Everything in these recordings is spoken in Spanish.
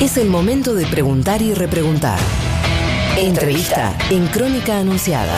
Es el momento de preguntar y repreguntar. Entrevista en Crónica Anunciada.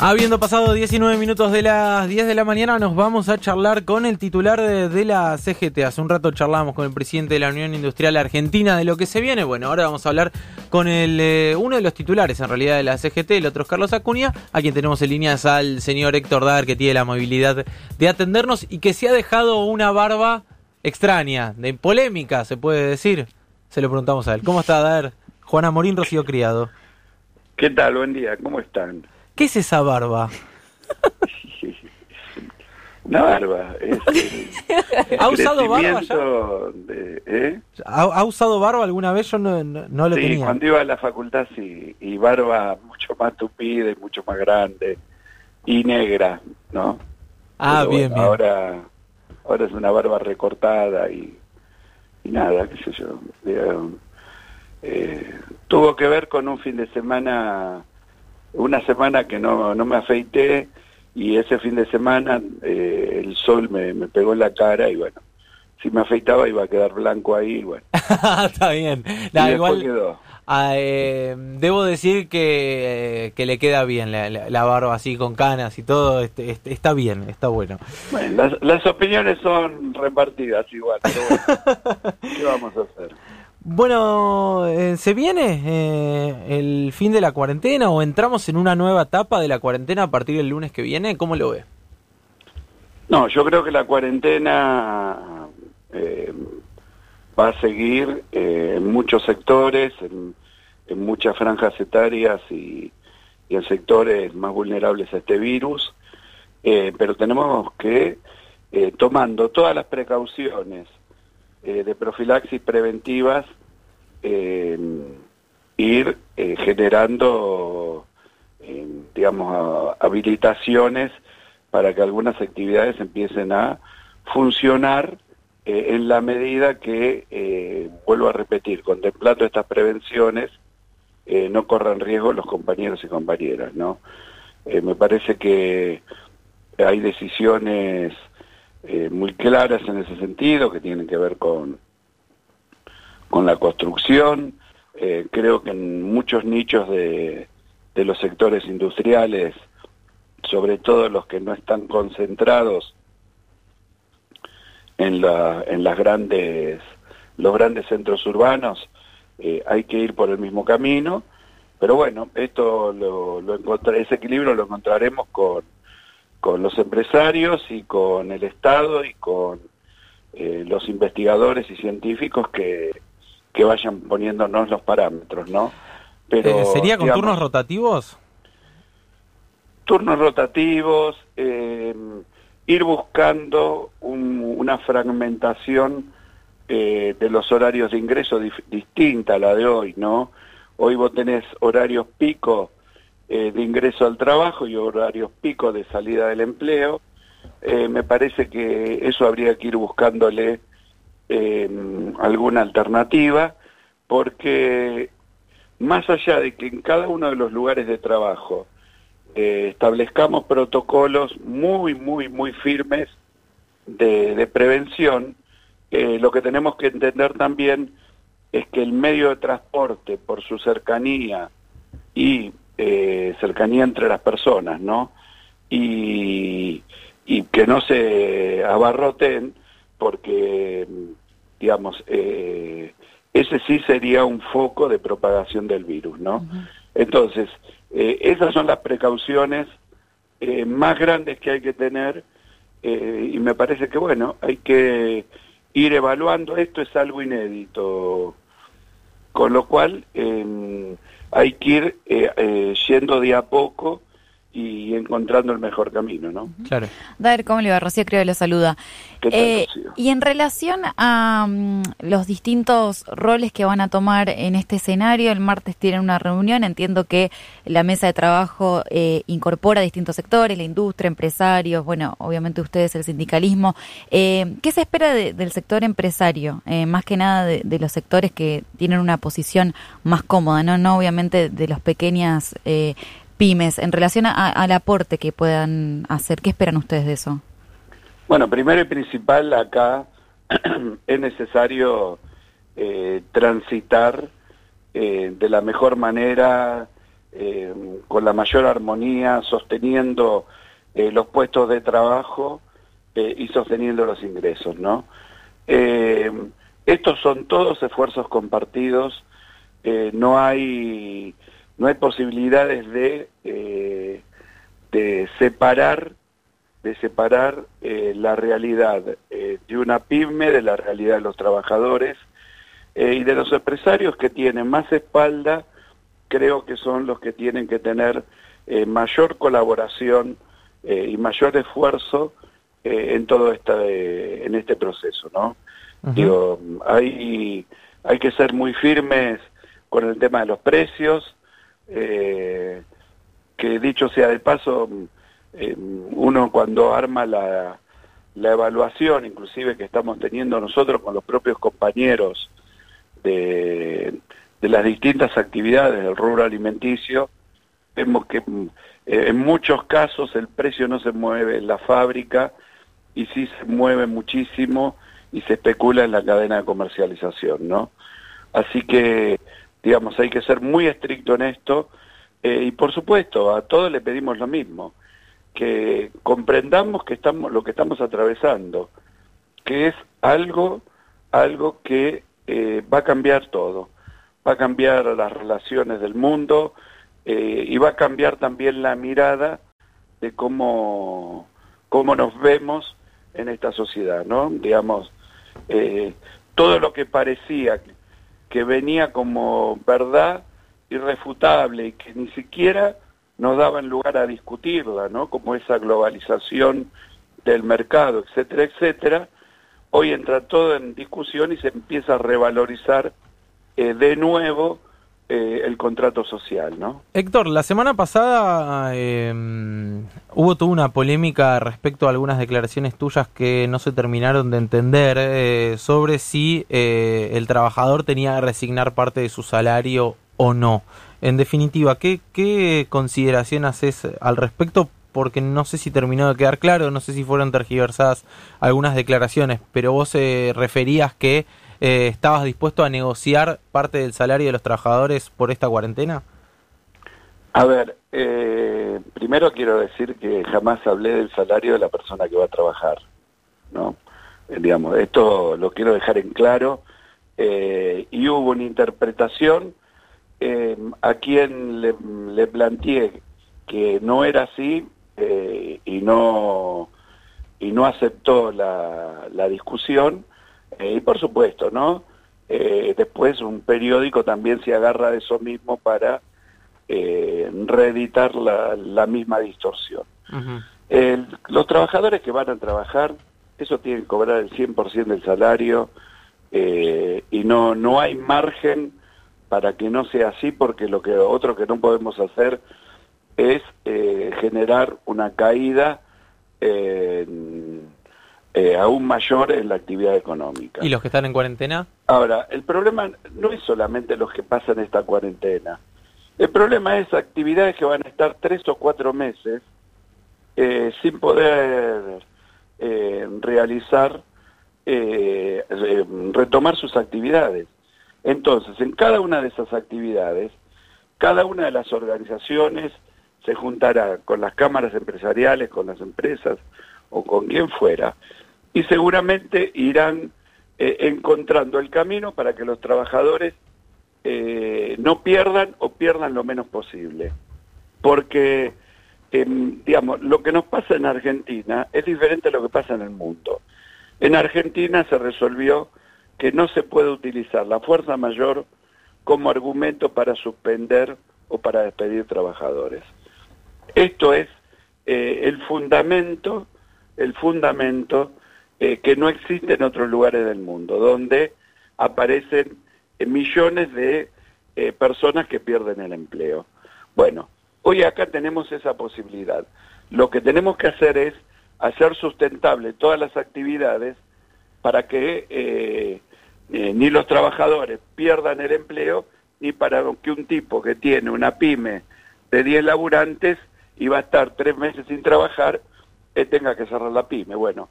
Habiendo pasado 19 minutos de las 10 de la mañana, nos vamos a charlar con el titular de, la CGT. Hace un rato charlamos con el presidente de la Unión Industrial Argentina de lo que se viene. Bueno, ahora vamos a hablar con el, eh, uno de los titulares en realidad de la CGT, el otro es Carlos Acuña, a quien tenemos en líneas al señor Héctor Dar, que tiene la amabilidad de atendernos y que se ha dejado una barba extraña, de polémica, se puede decir. Se lo preguntamos a él. ¿Cómo está, Dar? Juana Morín, Rocío Criado. ¿Qué tal? Buen día, ¿cómo están? ¿Qué es esa barba? Una barba. ¿Ha usado barba ya? ¿eh? ¿Ha, usado barba alguna vez? Yo no, no, lo sí, cuando iba a la facultad sí, y barba mucho más tupida y mucho más grande y negra, ¿no? Ah, bien, bien. Ahora, ahora es una barba recortada y, y nada, qué sé yo. Eh, tuvo que ver con un fin de semana una semana que no, no me afeité y ese fin de semana eh, el sol me, me, pegó en la cara y bueno, si me afeitaba iba a quedar blanco ahí y bueno. Está bien. igual, quedó. Ah, eh, debo decir que, eh, que, le queda bien la, la, barba así con canas y todo, este, este, está bien, está bueno. bueno las, las opiniones son repartidas igual, pero ¿qué vamos a hacer? Bueno, eh, ¿se viene eh, el fin de la cuarentena o entramos en una nueva etapa de la cuarentena a partir del lunes que viene? ¿Cómo lo ve? No, yo creo que la cuarentena va a seguir en muchos sectores, en, muchas franjas etarias y, y, en sectores más vulnerables a este virus, pero tenemos que, tomando todas las precauciones, eh, de profilaxis preventivas ir eh, generando, digamos, habilitaciones para que algunas actividades empiecen a funcionar eh, en la medida que, vuelvo a repetir, contemplando estas prevenciones, no corran riesgo los compañeros y compañeras, ¿no? me parece que hay decisiones eh, muy claras en ese sentido, que tienen que ver con, con la construcción. Eh, creo que en muchos nichos de, de los sectores industriales, sobre todo los que no están concentrados en, la, en las grandes, los grandes centros urbanos, eh, hay que ir por el mismo camino. Pero bueno, esto lo, lo ese equilibrio lo encontraremos con con los empresarios y con el Estado y con eh, los investigadores y científicos que, que vayan poniéndonos los parámetros, ¿no? Pero, eh, ¿Sería con turnos rotativos? Turnos rotativos, eh, ir buscando una fragmentación de los horarios de ingreso distinta a la de hoy, ¿no? Hoy vos tenés horarios pico eh, de ingreso al trabajo y horarios pico de salida del empleo. Eh, me parece que eso habría que ir buscándole em, alguna alternativa, porque más allá de que en cada uno de los lugares de trabajo eh, establezcamos protocolos muy, muy, muy firmes de, de prevención, lo que tenemos que entender también es que el medio de transporte, por su cercanía y eh, cercanía entre las personas, ¿no? Y, y que no se abarroten porque, digamos, eh, ese sí sería un foco de propagación del virus, ¿no? Entonces, eh, esas son las precauciones más grandes que hay que tener y me parece que, bueno, hay que ir evaluando, esto es algo inédito, con lo cual hay que ir eh, eh, yendo de a poco y encontrando el mejor camino, ¿no? Claro. Daer, ¿cómo le va? Rocío creo que lo saluda. Eh, y en relación a mm, los distintos roles que van a tomar en este escenario, el martes tienen una reunión, entiendo que la mesa de trabajo eh, incorpora distintos sectores, la industria, empresarios, bueno, obviamente ustedes el sindicalismo. Eh, ¿Qué se espera del sector empresario? más que nada de, los sectores que tienen una posición más cómoda, no, no obviamente de las pequeñas pymes en relación al aporte que puedan hacer? ¿Qué esperan ustedes de eso? Bueno, primero y principal acá es necesario eh, transitar eh, de la mejor manera, eh, con la mayor armonía, sosteniendo los puestos de trabajo y sosteniendo los ingresos, ¿no? estos son todos esfuerzos compartidos, no hay no hay posibilidades de de separar de separar eh, la realidad eh, de una pyme de la realidad de los trabajadores eh, y de los empresarios que tienen más espalda, creo que son los que tienen que tener mayor colaboración y mayor esfuerzo en todo este, en este proceso, ¿no? Digo, hay, hay que ser muy firmes con el tema de los precios, que dicho sea de paso, eh, uno cuando arma la, evaluación, inclusive que estamos teniendo nosotros con los propios compañeros de, las distintas actividades del rubro alimenticio, vemos que mm, eh, en muchos casos el precio no se mueve en la fábrica y sí se mueve muchísimo y se especula en la cadena de comercialización, ¿no? Así que, digamos, hay que ser muy estricto en esto eh, y por supuesto, a todos le pedimos lo mismo que comprendamos que estamos lo que estamos atravesando, que es algo algo que eh, va a cambiar todo, va a cambiar las relaciones del mundo eh, y va a cambiar también la mirada de cómo cómo nos vemos en esta sociedad, ¿no? Digamos, todo lo que parecía que venía como verdad irrefutable y que ni siquiera no daban lugar a discutirla, ¿no? Como esa globalización del mercado, etcétera, etcétera. Hoy entra todo en discusión y se empieza a revalorizar eh, de nuevo eh, el contrato social, ¿no? Héctor, la semana pasada em, hubo toda una polémica respecto a algunas declaraciones tuyas que no se terminaron de entender eh, sobre si el trabajador tenía que resignar parte de su salario o no. En definitiva, ¿qué, qué consideración haces al respecto? Porque no sé si terminó de quedar claro, no sé si fueron tergiversadas algunas declaraciones, pero vos eh, referías que eh, estabas dispuesto a negociar parte del salario de los trabajadores por esta cuarentena. A ver, eh, primero quiero decir que jamás hablé del salario de la persona que va a trabajar, ¿no? digamos, esto lo quiero dejar en claro. y hubo una interpretación eh, a quien le, planteé que no era así eh, y no y no aceptó la, discusión eh, y por supuesto no después un periódico también se agarra de eso mismo para reeditar la, misma distorsión. Los trabajadores que van a trabajar eso tienen que cobrar el 100% del salario y no no hay margen para que no sea así, porque lo que otro que no podemos hacer es eh, generar una caída eh, aún mayor en la actividad económica. ¿Y los que están en cuarentena? Ahora, el problema no es solamente los que pasan esta cuarentena. El problema es actividades que van a estar tres o cuatro meses eh, sin poder realizar, retomar sus actividades. Entonces, en cada una de esas actividades, cada una de las organizaciones se juntará con las cámaras empresariales, con las empresas o con quien fuera, y seguramente irán eh, encontrando el camino para que los trabajadores eh, no pierdan o pierdan lo menos posible. Porque, em, digamos, lo que nos pasa en Argentina es diferente a lo que pasa en el mundo. En Argentina se resolvió que no se puede utilizar la fuerza mayor como argumento para suspender o para despedir trabajadores. Esto es eh, el fundamento, el fundamento eh, que no existe en otros lugares del mundo, donde aparecen eh, millones de personas que pierden el empleo. Bueno, hoy acá tenemos esa posibilidad. Lo que tenemos que hacer es hacer sustentable todas las actividades para que eh, ni los trabajadores pierdan el empleo, ni para que un tipo que tiene una pyme de 10 laburantes y va a estar tres meses sin trabajar, eh, tenga que cerrar la pyme. Bueno,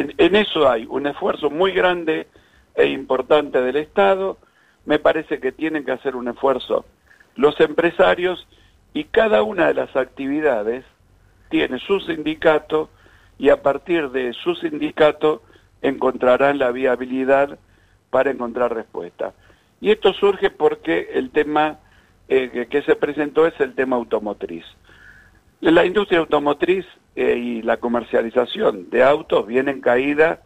en, eso hay un esfuerzo muy grande e importante del Estado. Me parece que tienen que hacer un esfuerzo los empresarios y cada una de las actividades tiene su sindicato y a partir de su sindicato encontrarán la viabilidad para encontrar respuesta. Y esto surge porque el tema eh, que se presentó es el tema automotriz. La industria automotriz eh, y la comercialización de autos viene en caída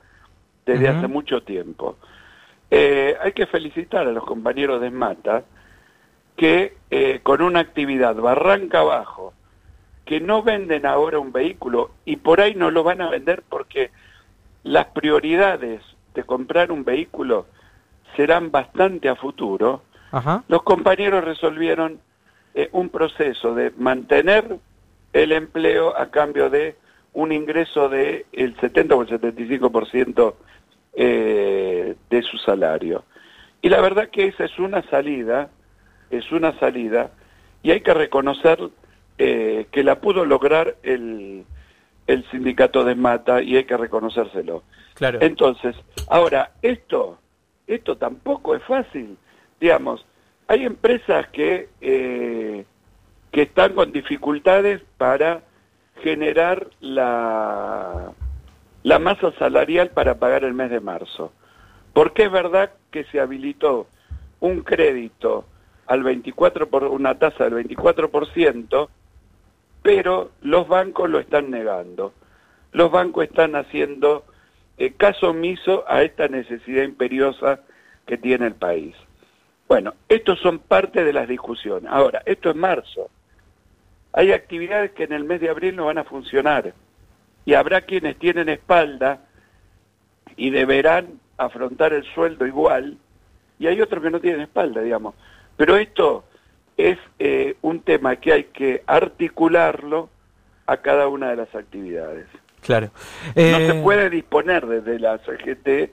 desde hace mucho tiempo. Eh, hay que felicitar a los compañeros de Mata que con una actividad barranca abajo, que no venden ahora un vehículo y por ahí no lo van a vender porque las prioridades de comprar un vehículo serán bastante a futuro, los compañeros resolvieron un proceso de mantener el empleo a cambio de un ingreso de el 70 o el 75% eh, de su salario. Y la verdad que esa es una salida, es una salida, y hay que reconocer eh, que la pudo lograr el, el sindicato de Mata y hay que reconocérselo. Claro. Entonces, ahora, esto, esto tampoco es fácil. Digamos, hay empresas que eh, que están con dificultades para generar la, la masa salarial para pagar el mes de marzo. Porque es verdad que se habilitó un crédito al 24 por una tasa del 24%, pero los bancos lo están negando. Los bancos están haciendo eh, caso omiso a esta necesidad imperiosa que tiene el país. Bueno, estos son parte de las discusiones. Ahora, esto es marzo. Hay actividades que en el mes de abril no van a funcionar y habrá quienes tienen espalda y deberán afrontar el sueldo igual y hay otros que no tienen espalda, digamos. Pero esto es eh, un tema que hay que articularlo a cada una de las actividades. Claro. No se eh, puede disponer desde la CGT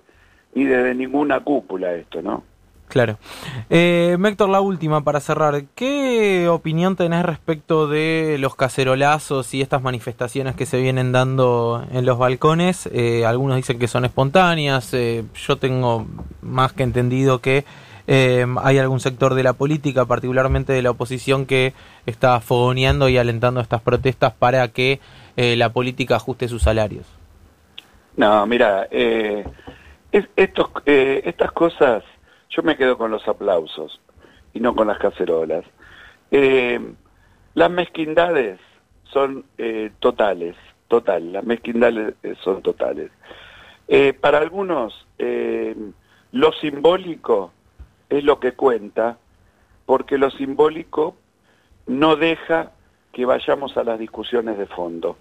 ni desde ninguna cúpula esto, ¿no? Claro. Eh, Héctor, la última para cerrar. ¿Qué opinión tenés respecto de los cacerolazos y estas manifestaciones que se vienen dando en los balcones? Eh, algunos dicen que son espontáneas. Eh, yo tengo más que entendido que eh, hay algún sector de la política, particularmente de la oposición, que está fogoneando y alentando estas protestas para que la política ajuste sus salarios. No, mira, estos, estas cosas yo me quedo con los aplausos y no con las cacerolas. Eh, las mezquindades son eh, totales, total, las mezquindades eh, son totales. para algunos, lo simbólico es lo que cuenta, porque lo simbólico no deja que vayamos a las discusiones de fondo,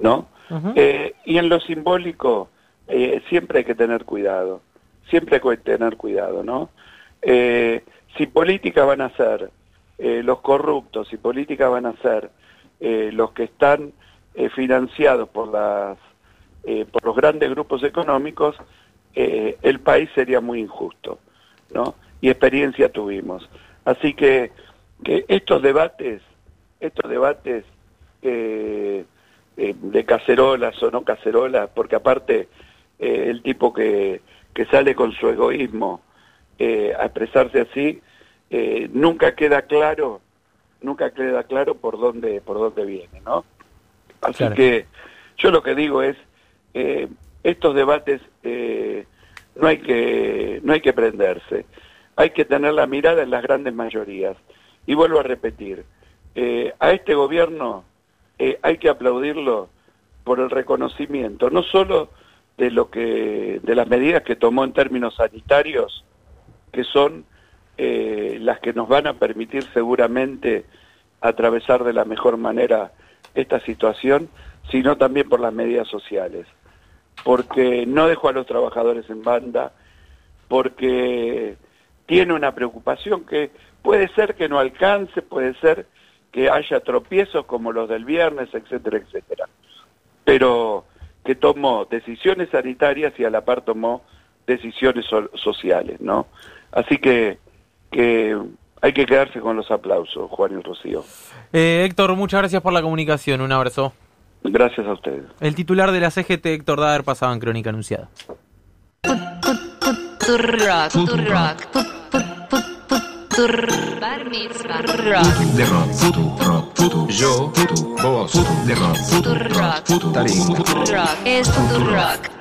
¿no? y en lo simbólico siempre hay que tener cuidado siempre hay que tener cuidado, ¿no? Eh, si política van a ser eh, los corruptos, si política van a ser eh, los que están financiados por las por los grandes grupos económicos, el país sería muy injusto, ¿no? Y experiencia tuvimos. Así que, que estos debates, estos debates de cacerolas o no cacerolas, porque aparte el tipo que que sale con su egoísmo eh, a expresarse así, eh, nunca queda claro, nunca queda claro por dónde, por dónde viene, ¿no? Así que yo lo que digo es, eh, estos debates no hay que, no hay que prenderse, hay que tener la mirada en las grandes mayorías. Y vuelvo a repetir, a este gobierno hay que aplaudirlo por el reconocimiento, no solo de lo que de las medidas que tomó en términos sanitarios que son eh, las que nos van a permitir seguramente atravesar de la mejor manera esta situación, sino también por las medidas sociales, porque no dejó a los trabajadores en banda, porque tiene una preocupación que puede ser que no alcance, puede ser que haya tropiezos como los del viernes, etcétera, etcétera. Pero que tomó decisiones sanitarias y a la par tomó decisiones sociales, ¿no? Así que, que hay que quedarse con los aplausos, Juan y Rocío. Eh, Héctor, muchas gracias por la comunicación, un abrazo. Gracias a ustedes. El titular de la CGT, Héctor Dader, pasaba en Crónica Anunciada. De. Futu. Futu. Yo. Futu. Vos. Futu. De rock. Futu. Rock. Futu. Taringa. Rock. Es Futu Rock.